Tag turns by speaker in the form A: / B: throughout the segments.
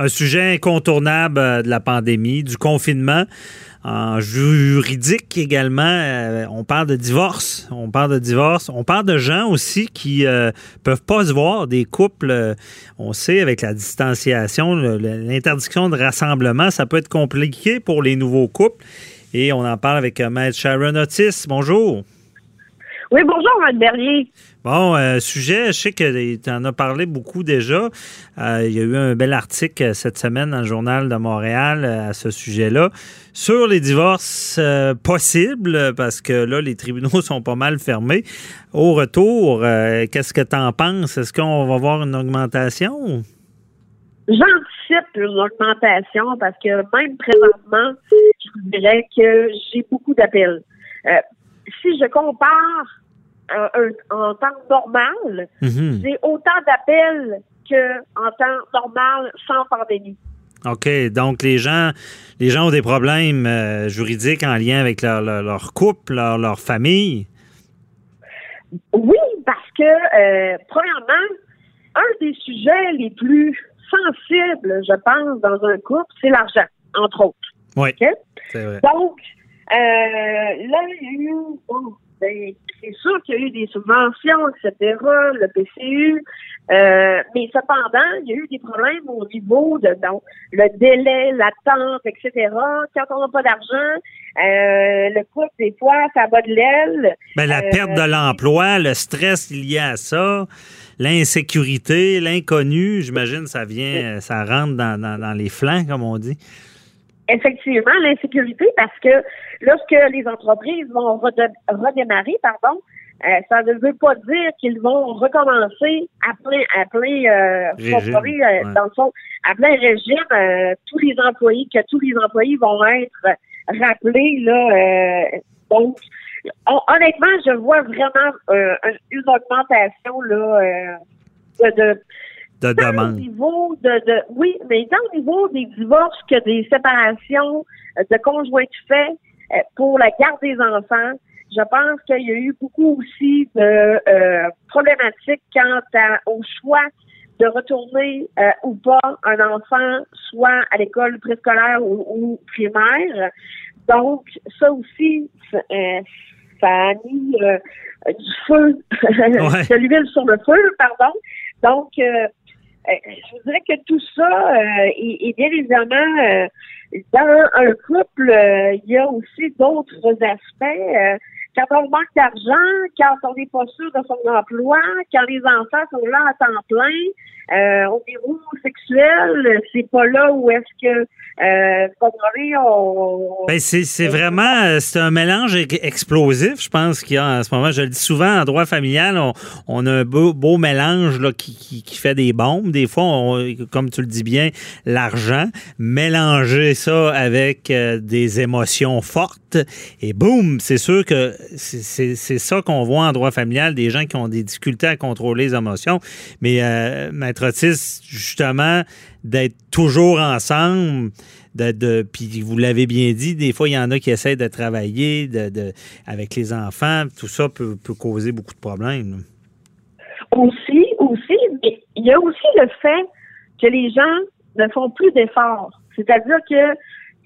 A: un sujet incontournable euh, de la pandémie, du confinement. En juridique également, euh, on parle de divorce, on parle de divorce, on parle de gens aussi qui euh, peuvent pas se voir, des couples, on sait avec la distanciation, l'interdiction de rassemblement, ça peut être compliqué pour les nouveaux couples. Et on en parle avec Maître Sharon Otis. Bonjour.
B: Oui, bonjour, Maître Bernier.
A: Bon, euh, sujet, je sais que tu en as parlé beaucoup déjà. Euh, il y a eu un bel article euh, cette semaine dans le Journal de Montréal à ce sujet-là sur les divorces possibles, parce que là, les tribunaux sont pas mal fermés. Au retour, qu'est-ce que tu en penses? Est-ce qu'on va voir une augmentation?
B: J'anticipe une augmentation parce que même présentement, je dirais que j'ai beaucoup d'appels. si je compare en temps normal, mhm. j'ai autant d'appels qu'en temps normal sans pandémie.
A: OK. Donc, les gens, les gens ont des problèmes euh, juridiques en lien avec leur, couple, leur, famille?
B: Oui, parce que, euh, premièrement, un des sujets les plus sensibles, je pense, dans un couple, c'est l'argent, entre autres.
A: Oui.
B: Donc, euh, là, il y a eu, ben, c'est sûr qu'il y a eu des subventions, etc., le PCU, euh, mais cependant, il y a eu des problèmes au niveau de donc, le délai, l'attente, etc. Quand on n'a pas d'argent, euh, le coût, des fois, ça bat de l'aile.
A: Ben, la perte de euh, l'emploi, le stress lié à ça, l'insécurité, l'inconnu, j'imagine, ça vient, ça rentre dans, dans les flancs, comme on dit
B: effectivement l'insécurité parce que lorsque les entreprises vont redémarrer, pardon, euh, ça ne veut pas dire qu'ils vont recommencer à plein, à plein, euh, euh dans le fond, à plein régime, tous les employés, que tous les employés vont être rappelés là. donc, honnêtement, je vois vraiment une augmentation là de
A: de demande.
B: niveau de, oui, mais dans le niveau des divorces que des séparations euh, de conjoints faits euh, pour la garde des enfants, je pense qu'il y a eu beaucoup aussi de euh, problématiques quant au choix de retourner ou pas un enfant soit à l'école préscolaire ou, primaire. Donc, ça aussi, ça a mis du feu, de l'huile sur le feu, pardon. Donc, euh, je vous dirais que tout ça euh, est, bien évidemment euh, dans un couple, il y a aussi d'autres aspects. quand on manque d'argent, quand on n'est pas sûr de son emploi, quand les enfants sont là à temps plein, au niveau sexuel, c'est pas là où est-ce que euh,
A: ben, c'est vraiment euh, c'est un mélange explosif, je pense qu'il y a en ce moment. Je le dis souvent, en droit familial, on, a un beau, beau mélange là, qui, qui, fait des bombes. Des fois, comme tu le dis bien, l'argent, mélanger ça avec euh, des émotions fortes et boum, c'est sûr que c'est ça qu'on voit en droit familial, des gens qui ont des difficultés à contrôler les émotions. Mais euh, Justement, d'être toujours ensemble. De, puis vous l'avez bien dit, des fois, il y en a qui essaient de travailler avec les enfants. Tout ça peut, causer beaucoup de problèmes.
B: Aussi, aussi, il y a aussi le fait que les gens ne font plus d'efforts. C'est-à-dire que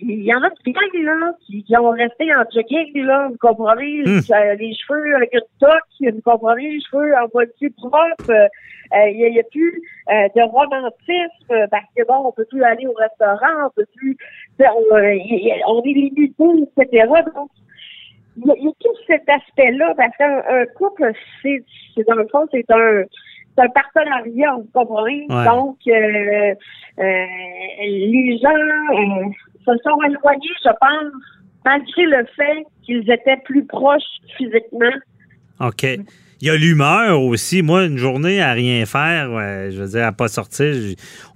B: il y en a qui gagnent, là, qui, ont resté en jogging, là, vous comprenez, hmm. euh, les cheveux avec une toque, vous comprenez, les cheveux en voiture propre, euh, il n'y a, plus euh, de romantisme, parce que bon, on peut plus aller au restaurant, on peut plus, on, est limité, etc. Donc, il y, a, tout cet aspect-là, parce qu'un couple, c'est, dans le fond, c'est un, c'est un partenariat, vous comprenez? Donc, euh, les gens se sont éloignés, je pense, malgré le fait qu'ils étaient plus proches physiquement.
A: OK. Il y a l'humeur aussi. Moi, une journée à rien faire, je veux dire, à pas sortir,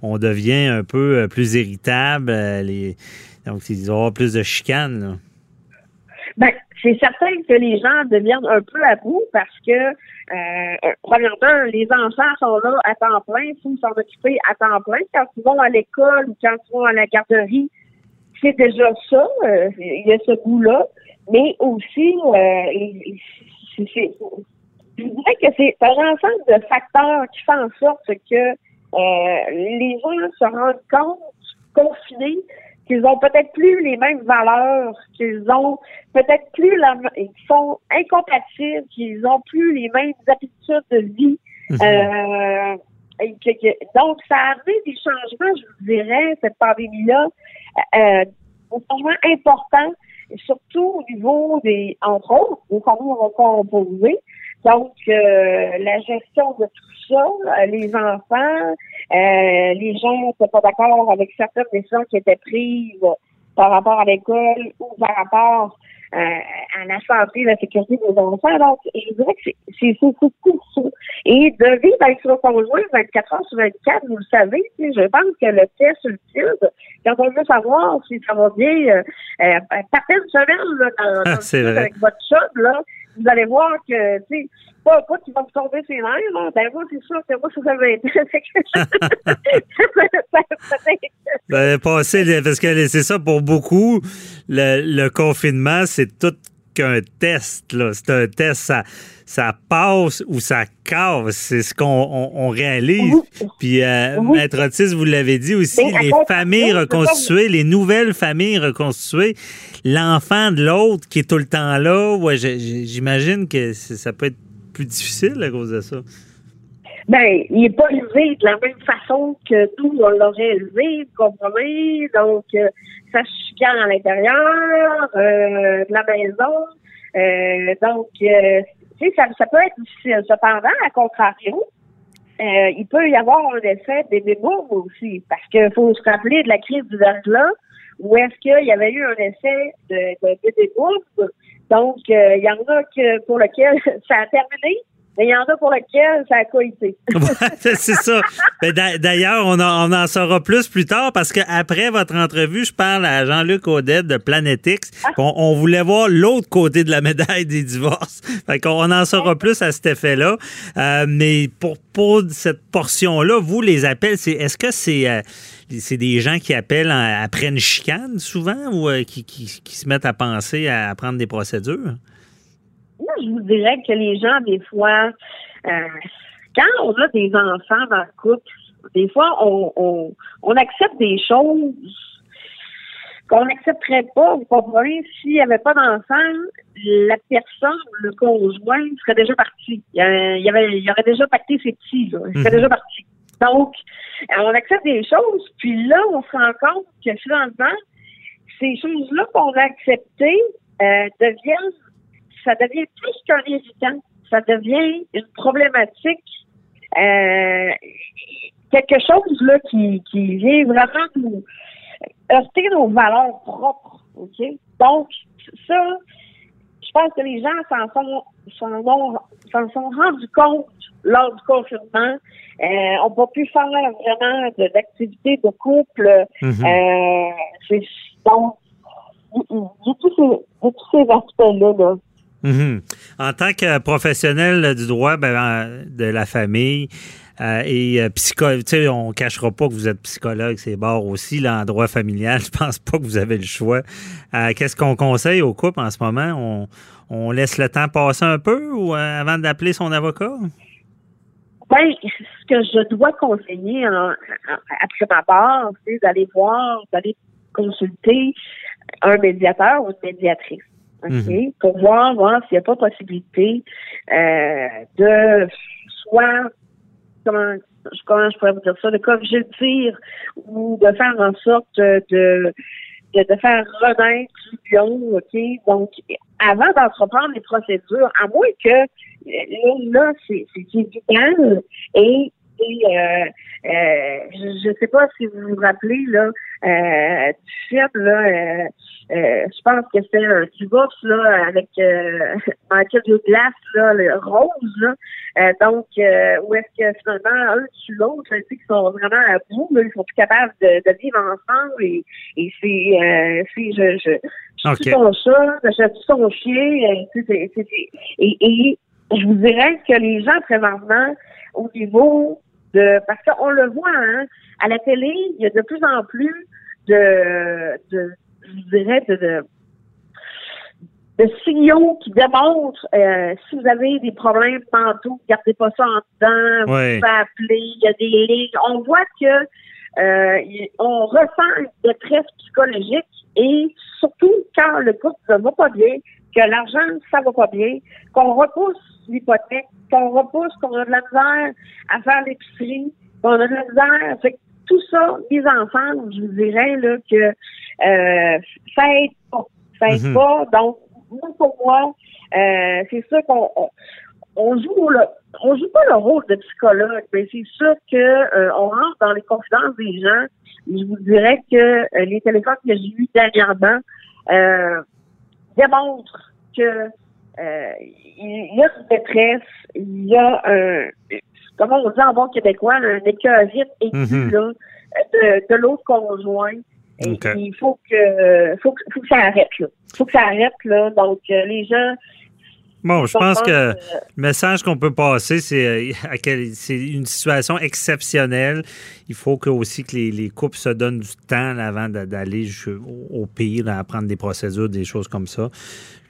A: on devient un peu euh, plus irritable. Euh, les... Donc, il y aura plus de chicanes.
B: Ben, c'est certain que les gens deviennent un peu à bout parce que, euh, premièrement, les enfants sont là à temps plein, il faut s'en occuper à temps plein. Quand ils vont à l'école ou quand ils vont à la garderie, c'est déjà ça, euh, il y a ce goût-là, mais aussi, euh, je dirais que c'est un ensemble de facteurs qui font en sorte que euh, les gens se rendent compte confinés, qu'ils ont peut-être plus les mêmes valeurs, qu'ils ont peut-être plus la, ils sont incompatibles, qu'ils ont plus les mêmes habitudes de vie. Mhm. Euh, donc, ça a amené des changements, je vous dirais, cette pandémie-là, euh, des changements importants, surtout au niveau des, entre autres, des familles recomposées. Donc, euh, la gestion de tout ça, euh, les enfants, euh, les gens n'étaient pas d'accord avec certaines décisions qui étaient prises par rapport à l'école ou par rapport euh, à la santé, la sécurité des enfants. Donc, je dirais que c'est tout ça. Et de vivre avec son conjoint 24 heures sur 24, vous le savez, je pense que le test ultime, quand on veut savoir si ça va bien, euh, euh, partez une semaine là, dans, dans avec votre chat, là, vous allez voir que, tu sais, pas, pas qu'il va vous tomber ses nerfs, là. Ben, moi, c'est sûr que moi, ça, ça va être.
A: ben, passer, parce que c'est ça pour beaucoup, le, le confinement, c'est tout qu'un test, là. C'est un test, ça ça passe ou ça casse. C'est ce qu'on on, réalise. Puis, euh, Maître Otis, vous l'avez dit aussi, les familles reconstituées, les nouvelles familles reconstituées, l'enfant de l'autre qui est tout le temps là, ouais, j'imagine que ça peut être plus difficile à cause de ça.
B: Ben, il n'est pas élevé de la même façon que nous, on l'aurait élevé, vous comprenez? Donc, euh, ça chicane à l'intérieur euh, de la maison. Euh, donc, euh, ça, ça peut être difficile. Cependant, à contrario, euh, il peut y avoir un effet des débours aussi, parce qu'il faut se rappeler de la crise du verglas, où est-ce qu'il y avait eu un effet de, de, Donc, euh, il y en a que pour lequel ça a terminé, mais il y en a pour lequel ça a coïté.
A: c'est ça. Ben, d'ailleurs, on, on, en saura plus plus tard parce qu'après votre entrevue, je parle à Jean-Luc Audet de Planetix. Ah. On, voulait voir l'autre côté de la médaille des divorces. Fait qu'on en saura plus à cet effet-là. Euh, mais pour, pour cette portion-là, vous, les appels, c'est est-ce que c'est euh, c'est des gens qui appellent après une chicane souvent ou euh, qui, qui, se mettent à penser à prendre des procédures?
B: Moi, je vous dirais que les gens, des fois, euh, quand on a des enfants dans le couple, des fois, on, on, accepte des choses qu'on n'accepterait pas. Vous comprenez? S'il n'y avait pas d'enfant, la personne, le conjoint, serait déjà parti. Il y, avait, il aurait déjà pacté ses petits, là. Il serait mhm. déjà parti. Donc, on accepte des choses, puis là, on se rend compte que finalement, ces choses-là qu'on a acceptées euh, deviennent ça devient plus qu'un irritant. Ça devient une problématique, euh, quelque chose là qui, qui vient vraiment nous heurter nos valeurs propres. OK? Donc, ça, je pense que les gens s'en sont, s'en sont rendus compte lors du confinement. Euh, on n'a pas pu faire vraiment d'activités de, couple. Mm-hmm. euh, donc, a tous ces, ces aspects-là. Là.
A: Mhm. En tant que professionnel du droit ben, euh, de la famille euh, et euh, psychologue, tu sais, on cachera pas que vous êtes psychologue, c'est bord aussi, là, en droit familial. Je pense pas que vous avez le choix. Qu'est-ce qu'on conseille au couple en ce moment? On, laisse le temps passer un peu ou avant d'appeler son avocat?
B: Ben, ce que je dois conseiller après ma part, c'est d'aller voir, d'aller consulter un médiateur ou une médiatrice. Mhm. Pour voir, voir s'il n'y a pas possibilité euh, de soit comment comment je pourrais vous dire ça, de corriger le tir ou de faire en sorte de de, de faire renaître du lion, OK? Donc, avant d'entreprendre les procédures, à moins que là, là c'est évident et et euh, euh, je ne sais pas si vous vous rappelez là euh, du film là, euh, euh, je pense que c'était un divorce là avec euh, Michael Douglas là, le rose là. Euh, donc où est-ce que finalement un tue l'autre, tu sais, qu'ils sont vraiment à bout, là, ils sont plus capables de, de vivre ensemble et, et c'est c'est je je je okay. son chat, je suis son chien, c'est, c'est, et, et je vous dirais que les gens présentement au niveau de parce qu'on le voit hein, à la télé, il y a de plus en plus de, de je dirais, de, de, de signaux qui démontrent euh, si vous avez des problèmes tantôt, gardez pas ça en dedans, vous pouvez appeler, il y a des lignes. On voit que Euh, on ressent une détresse psychologique et surtout quand le couple ne va pas bien, que l'argent, ça va pas bien, qu'on repousse l'hypothèque, qu'on repousse, qu'on a de la misère à faire l'épicerie, qu'on a de la misère. Fait tout ça, mis ensemble, je vous dirais là, que euh, ça aide pas. Ça aide mhm. pas. Donc, pour moi, euh, c'est sûr qu'on on, joue le, on joue pas le rôle de psychologue, mais c'est sûr que euh, on rentre dans les confidences des gens. je vous dirais que euh, les téléphones que j'ai eus dernièrement euh, démontrent que euh, il y a une détresse, il y a un, comment on dit en bon québécois, un écœurite aigu là, de, de l'autre conjoint. il faut que, faut que, faut que ça arrête, là. Faut que ça arrête, là. Donc, euh, les gens,
A: Bon, je pense que le message qu'on peut passer, c'est euh, c'est une situation exceptionnelle. Il faut que aussi que les, les couples se donnent du temps avant d'aller au pire, à prendre des procédures, des choses comme ça.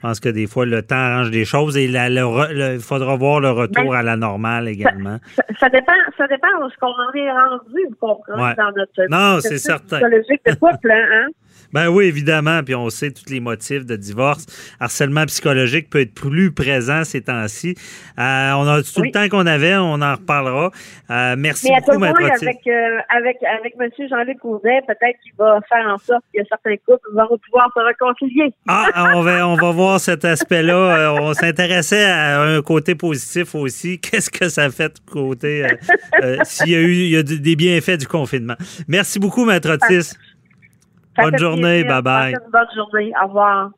A: Je pense que des fois, le temps arrange des choses et il faudra voir le retour ben, à la normale également.
B: Ça, dépend, ça dépend de ce qu'on en est rendu, vous comprenez, dans notre
A: Non, c'est certain.
B: psychologique de couple, hein?
A: Ben oui, évidemment. Puis on sait tous les motifs de divorce. Harcèlement psychologique peut être plus présent ces temps-ci. Euh, on a tout le temps qu'on avait, on en reparlera. Euh, merci beaucoup, Maître
B: avec, euh, avec, avec M. Jean-Luc Cousin, peut-être qu'il va faire en sorte que certains couples vont pouvoir se réconcilier.
A: Ah, ah, on va, on va voir cet aspect-là. on s'intéressait à un côté positif aussi. Qu'est-ce que ça fait de côté s'il y a eu il y a des bienfaits du confinement? Merci beaucoup, Maître Otis. Bonne journée. Bye bye.
B: Bonne journée. Au revoir.